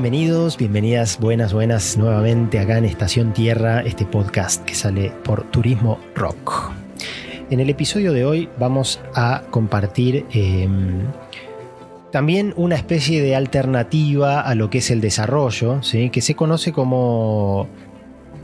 Bienvenidos, bienvenidas, buenas, buenas nuevamente acá en Estación Tierra, este podcast que sale por Turismo Rock. En el episodio de hoy vamos a compartir em, también una especie de alternativa a lo que es el desarrollo, que se conoce como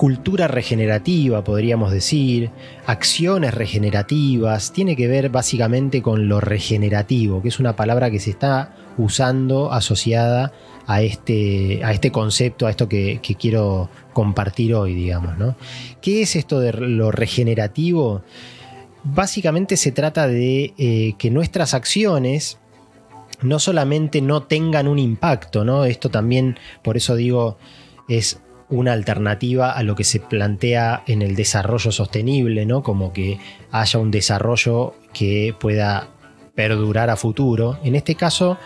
cultura regenerativa, podríamos decir, acciones regenerativas, tiene que ver básicamente con lo regenerativo, que es una palabra que se está usando asociada a este, a este concepto, a esto que, quiero compartir hoy, digamos. ¿no? ¿Qué es esto de lo regenerativo? Básicamente se trata de eh, que nuestras acciones no solamente no tengan un impacto, ¿no? Esto también, por eso digo, es una alternativa a lo que se plantea en el desarrollo sostenible, ¿no? Como que haya un desarrollo que pueda perdurar a futuro. En este caso,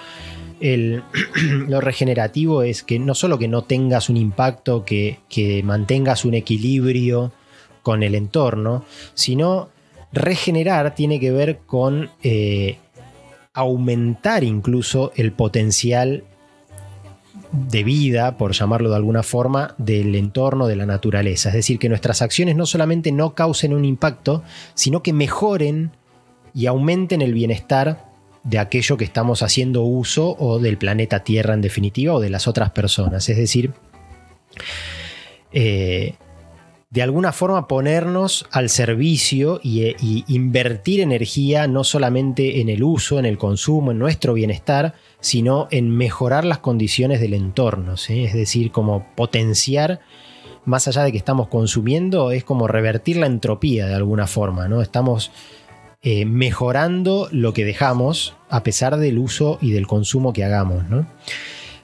lo regenerativo es que no solo que no tengas un impacto, que, mantengas un equilibrio con el entorno, sino regenerar tiene que ver con eh, aumentar incluso el potencial de vida, por llamarlo de alguna forma, del entorno, de la naturaleza. Es decir, que nuestras acciones no solamente no causen un impacto, sino que mejoren y aumenten el bienestar de aquello que estamos haciendo uso o del planeta Tierra en definitiva o de las otras personas. Es decir, eh, de alguna forma ponernos al servicio y, invertir energía no solamente en el uso, en el consumo, en nuestro bienestar, sino en mejorar las condiciones del entorno. Es decir, como potenciar, más allá de que estamos consumiendo, es como revertir la entropía de alguna forma. ¿no? Estamos eh, mejorando lo que dejamos a pesar del uso y del consumo que hagamos.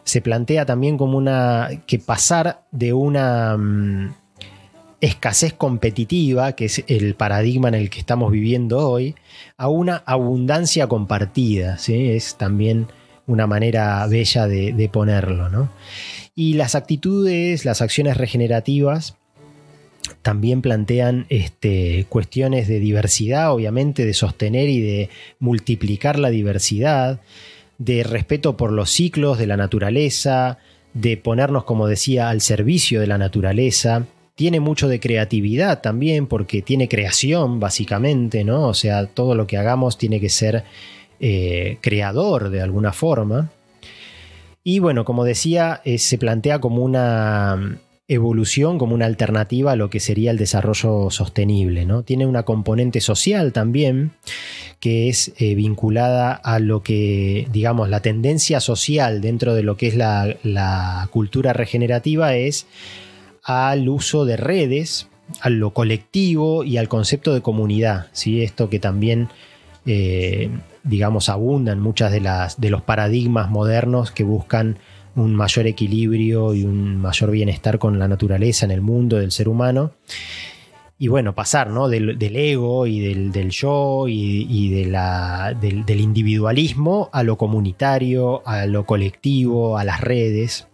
Se plantea también como una. que pasar de una. Escasez competitiva, que es el paradigma en el que estamos viviendo hoy, a una abundancia compartida. ¿sí? Es también una manera bella de, ponerlo. ¿no? Y las actitudes, las acciones regenerativas, también plantean este, cuestiones de diversidad, obviamente, de sostener y de multiplicar la diversidad, de respeto por los ciclos de la naturaleza, de ponernos, como decía, al servicio de la naturaleza, tiene mucho de creatividad también, porque tiene creación, básicamente, ¿no? O sea, todo lo que hagamos tiene que ser eh, creador de alguna forma. Y bueno, como decía, eh, se plantea como una evolución, como una alternativa a lo que sería el desarrollo sostenible. ¿no? Tiene una componente social también, que es eh, vinculada a lo que, digamos, la tendencia social dentro de lo que es la cultura regenerativa es al uso de redes, a lo colectivo y al concepto de comunidad. ¿sí? Esto que también, eh, digamos, abunda en muchas de, las, de los paradigmas modernos que buscan un mayor equilibrio y un mayor bienestar con la naturaleza en el mundo del ser humano. Y bueno, pasar ¿no? del, ego y del, yo y, del, del, individualismo a lo comunitario, a lo colectivo, a las redes.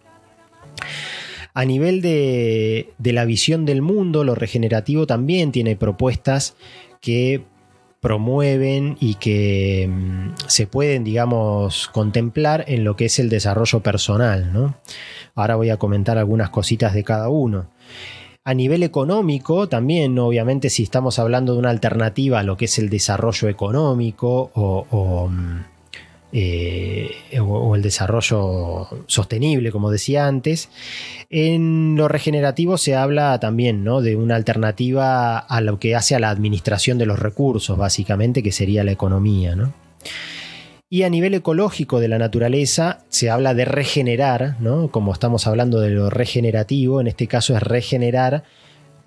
A nivel de, la visión del mundo, lo regenerativo también tiene propuestas que promueven y que mm, se pueden, digamos, contemplar en lo que es el desarrollo personal. ¿no? Ahora voy a comentar algunas cositas de cada uno. A nivel económico, también, obviamente, si estamos hablando de una alternativa a lo que es el desarrollo económico o mm, eh, o, el desarrollo sostenible, como decía antes. En lo regenerativo se habla también ¿no? de una alternativa a lo que hace a la administración de los recursos, básicamente, que sería la economía. Y a nivel ecológico de la naturaleza se habla de regenerar, ¿no? como estamos hablando de lo regenerativo, en este caso es regenerar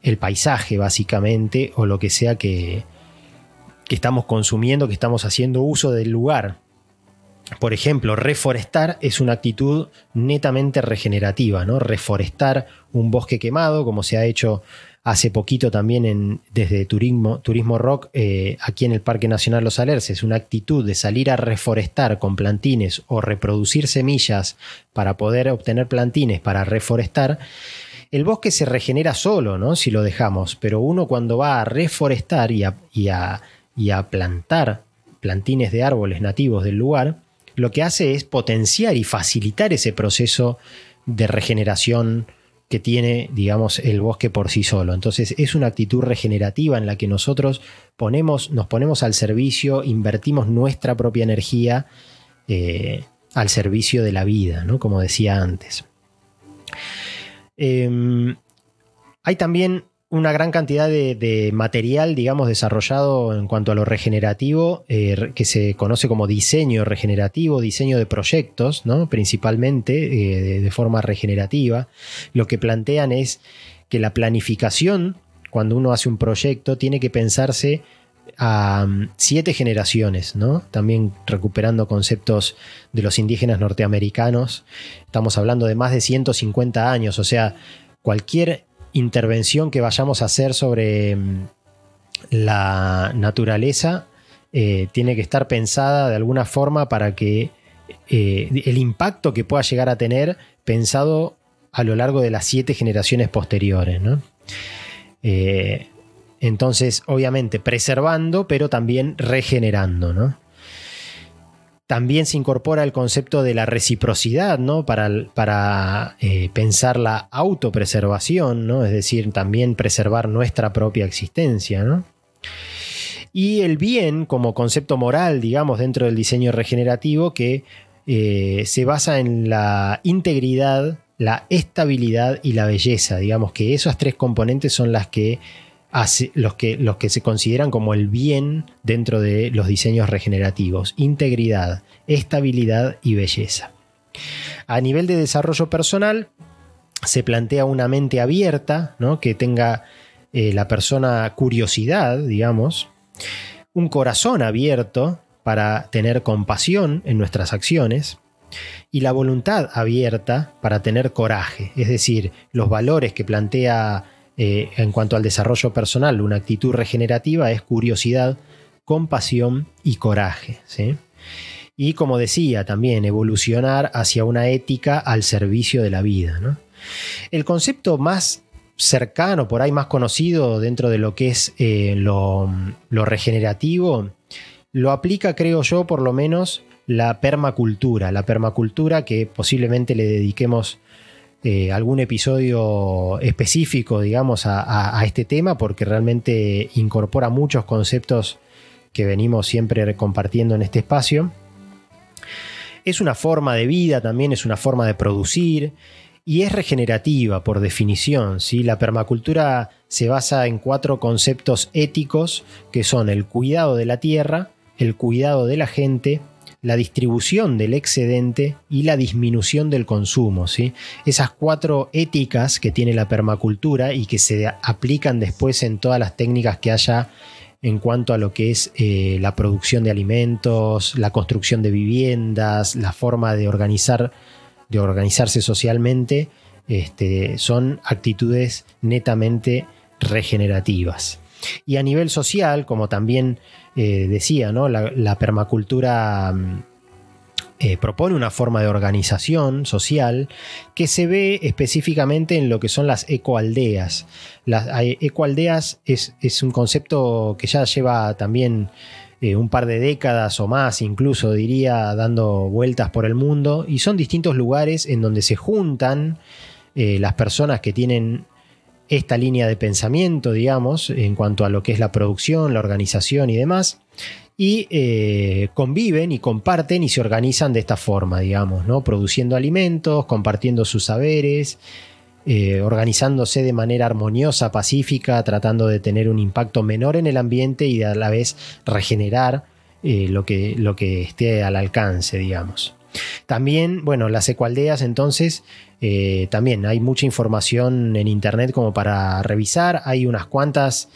el paisaje, básicamente, o lo que sea que, que estamos consumiendo, que estamos haciendo uso del lugar. Por ejemplo, reforestar es una actitud netamente regenerativa, ¿no? Reforestar un bosque quemado, como se ha hecho hace poquito también en, desde Turismo, Turismo Rock, eh, aquí en el Parque Nacional Los Alerces, una actitud de salir a reforestar con plantines o reproducir semillas para poder obtener plantines para reforestar. El bosque se regenera solo, ¿no? Si lo dejamos, pero uno cuando va a reforestar y a, y a plantar plantines de árboles nativos del lugar, lo que hace es potenciar y facilitar ese proceso de regeneración que tiene, digamos, el bosque por sí solo. Entonces es una actitud regenerativa en la que nosotros ponemos, nos ponemos al servicio, invertimos nuestra propia energía eh, al servicio de la vida, ¿no? como decía antes. Em, hay también una gran cantidad de, material, digamos, desarrollado en cuanto a lo regenerativo, eh, que se conoce como diseño regenerativo, diseño de proyectos, ¿no? principalmente eh, de, forma regenerativa. Lo que plantean es que la planificación, cuando uno hace un proyecto, tiene que pensarse a mm, siete generaciones, ¿no? También recuperando conceptos de los indígenas norteamericanos. Estamos hablando de más de 150 años, o sea, cualquier intervención que vayamos a hacer sobre mm, la naturaleza eh, tiene que estar pensada de alguna forma para que eh, el impacto que pueda llegar a tener pensado a lo largo de las siete generaciones posteriores. Eh, entonces, obviamente, preservando, pero también regenerando. ¿no? También se incorpora el concepto de la reciprocidad, ¿no? Para, para eh, pensar la autopreservación, ¿no? Es decir, también preservar nuestra propia existencia, ¿no? Y el bien como concepto moral, digamos, dentro del diseño regenerativo que eh, se basa en la integridad, la estabilidad y la belleza. Digamos que esas tres componentes son las que los que, los que se consideran como el bien dentro de los diseños regenerativos. Integridad, estabilidad y belleza. A nivel de desarrollo personal, se plantea una mente abierta, ¿no? que tenga eh, la persona curiosidad, digamos, un corazón abierto para tener compasión en nuestras acciones y la voluntad abierta para tener coraje, es decir, los valores que plantea eh, en cuanto al desarrollo personal, una actitud regenerativa es curiosidad, compasión y coraje. Y como decía, también evolucionar hacia una ética al servicio de la vida. El concepto más cercano, por ahí más conocido dentro de lo que es eh, lo, lo regenerativo, lo aplica, creo yo, por lo menos la permacultura. La permacultura que posiblemente le dediquemos eh, algún episodio específico, digamos, a, este tema, porque realmente incorpora muchos conceptos que venimos siempre compartiendo en este espacio. Es una forma de vida, también es una forma de producir y es regenerativa por definición. ¿sí? La permacultura se basa en cuatro conceptos éticos que son el cuidado de la tierra, el cuidado de la gente, la distribución del excedente y la disminución del consumo. ¿sí? Esas cuatro éticas que tiene la permacultura y que se aplican después en todas las técnicas que haya en cuanto a lo que es eh, la producción de alimentos, la construcción de viviendas, la forma de organizar, de organizarse socialmente, este, son actitudes netamente regenerativas. Y a nivel social, como también eh, decía, ¿no? la, permacultura mm, eh, propone una forma de organización social que se ve específicamente en lo que son las ecoaldeas. Las ecoaldeas es, es un concepto que ya lleva también eh, un par de décadas o más, incluso diría, dando vueltas por el mundo, y son distintos lugares en donde se juntan las personas que tienen esta línea de pensamiento, digamos, en cuanto a lo que es la producción, la organización y demás, y eh, conviven y comparten y se organizan de esta forma, digamos, ¿no? Produciendo alimentos, compartiendo sus saberes, eh, organizándose de manera armoniosa, pacífica, tratando de tener un impacto menor en el ambiente y a la vez regenerar eh, lo, que, lo que esté al alcance, digamos. También, bueno, las ecualdeas entonces, eh, también hay mucha información en internet como para revisar, hay unas cuantas,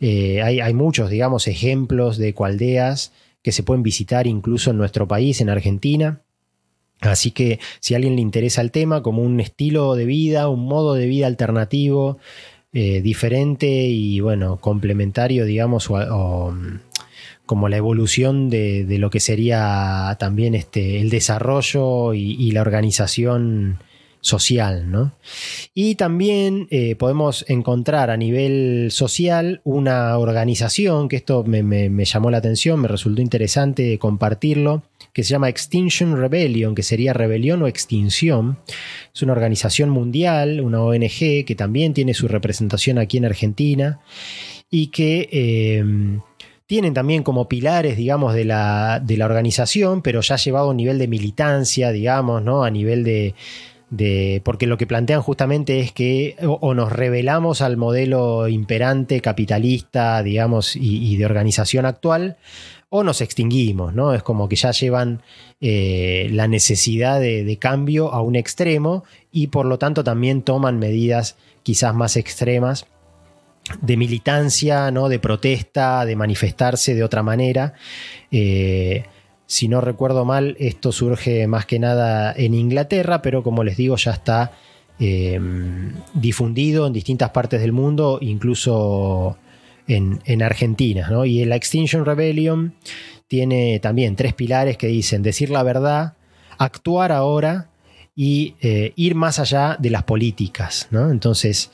eh, hay, muchos, digamos, ejemplos de ecualdeas que se pueden visitar incluso en nuestro país, en Argentina. Así que si a alguien le interesa el tema como un estilo de vida, un modo de vida alternativo, eh, diferente y bueno, complementario, digamos, o como la evolución de, lo que sería también este, el desarrollo y, la organización social. ¿no? Y también eh, podemos encontrar a nivel social una organización, que esto me, llamó la atención, me resultó interesante compartirlo, que se llama Extinction Rebellion, que sería rebelión o extinción. Es una organización mundial, una ONG que también tiene su representación aquí en Argentina y que eh, tienen también como pilares, digamos, de la, de la organización, pero ya llevado a nivel de militancia, digamos, ¿no? A nivel de, porque lo que plantean justamente es que o, nos revelamos al modelo imperante capitalista, digamos, y, de organización actual, o nos extinguimos, ¿no? Es como que ya llevan eh, la necesidad de, cambio a un extremo y por lo tanto también toman medidas quizás más extremas de militancia, ¿no? de protesta, de manifestarse de otra manera. Eh, si no recuerdo mal, esto surge más que nada en Inglaterra, pero como les digo, ya está em, difundido en distintas partes del mundo, incluso en, Argentina. Y la Extinction Rebellion tiene también tres pilares que dicen decir la verdad, actuar ahora y eh, ir más allá de las políticas. Entonces,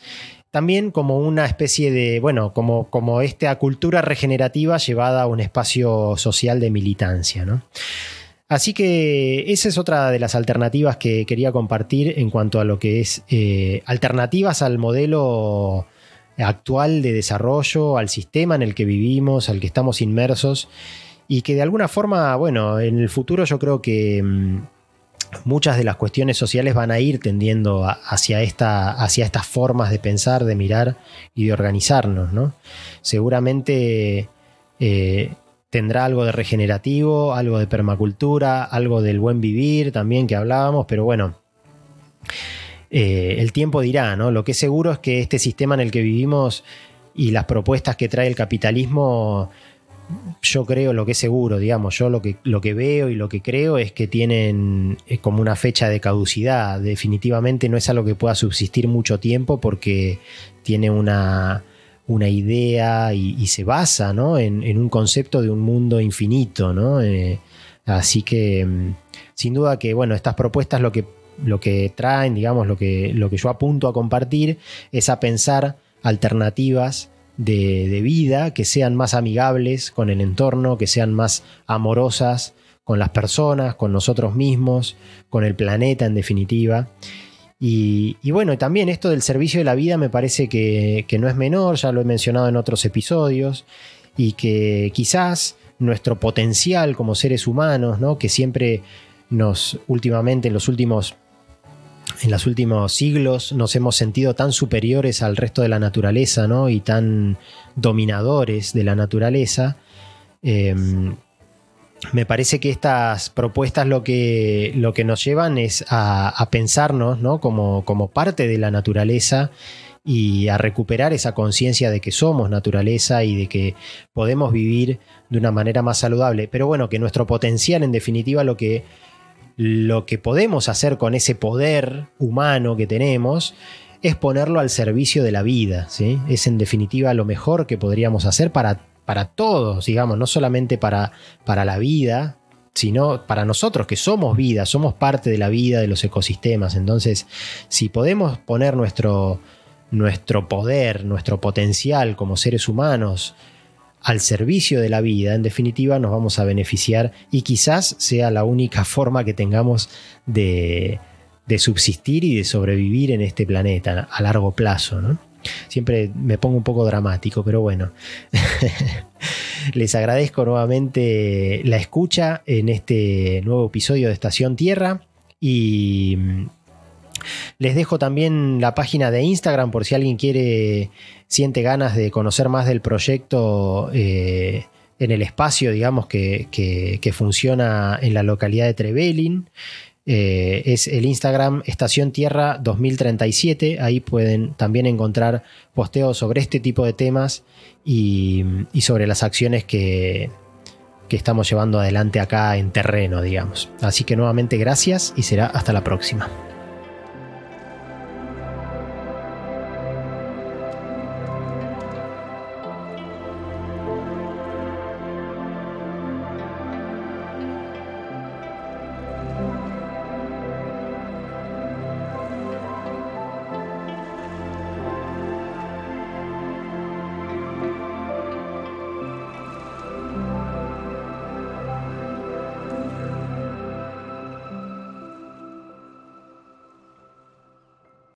también como una especie de, bueno, como, como esta cultura regenerativa llevada a un espacio social de militancia, ¿no? Así que esa es otra de las alternativas que quería compartir en cuanto a lo que es eh, alternativas al modelo actual de desarrollo, al sistema en el que vivimos, al que estamos inmersos y que de alguna forma, bueno, en el futuro yo creo que... Mm, muchas de las cuestiones sociales van a ir tendiendo hacia, esta, hacia estas formas de pensar, de mirar y de organizarnos. ¿no? Seguramente eh, tendrá algo de regenerativo, algo de permacultura, algo del buen vivir también que hablábamos, pero bueno. Eh, el tiempo dirá, ¿no? Lo que es seguro es que este sistema en el que vivimos y las propuestas que trae el capitalismo yo creo lo que es seguro, digamos, yo lo que, lo que veo y lo que creo es que tienen como una fecha de caducidad. Definitivamente no es algo que pueda subsistir mucho tiempo porque tiene una, una idea y, se basa ¿no? en, un concepto de un mundo infinito. ¿no? Eh, así que mm, sin duda que bueno, estas propuestas lo que, lo que traen, digamos, lo que, lo que yo apunto a compartir es a pensar alternativas de, vida, que sean más amigables con el entorno, que sean más amorosas con las personas, con nosotros mismos, con el planeta en definitiva. Y, bueno, también esto del servicio de la vida me parece que, no es menor, ya lo he mencionado en otros episodios, y que quizás nuestro potencial como seres humanos, ¿no? que siempre nos últimamente en los últimos en los últimos siglos nos hemos sentido tan superiores al resto de la naturaleza ¿no? y tan dominadores de la naturaleza. Em, me parece que estas propuestas lo que, lo que nos llevan es a, pensarnos ¿no? como, como parte de la naturaleza y a recuperar esa conciencia de que somos naturaleza y de que podemos vivir de una manera más saludable. Pero bueno, que nuestro potencial en definitiva lo que lo que podemos hacer con ese poder humano que tenemos es ponerlo al servicio de la vida. ¿sí? Es en definitiva lo mejor que podríamos hacer para, para todos, digamos, no solamente para, para la vida, sino para nosotros que somos vida, somos parte de la vida, de los ecosistemas. Entonces, si podemos poner nuestro, nuestro poder, nuestro potencial como seres humanos, al servicio de la vida, en definitiva nos vamos a beneficiar y quizás sea la única forma que tengamos de, subsistir y de sobrevivir en este planeta a largo plazo. Siempre me pongo un poco dramático, pero bueno. Les agradezco nuevamente la escucha en este nuevo episodio de Estación Tierra y les dejo también la página de Instagram por si alguien quiere, siente ganas de conocer más del proyecto eh, en el espacio, digamos, que, funciona en la localidad de Trevelin. Eh, es el Instagram Estación Tierra 2037. Ahí pueden también encontrar posteos sobre este tipo de temas y, sobre las acciones que, que estamos llevando adelante acá en terreno, digamos. Así que nuevamente gracias y será hasta la próxima.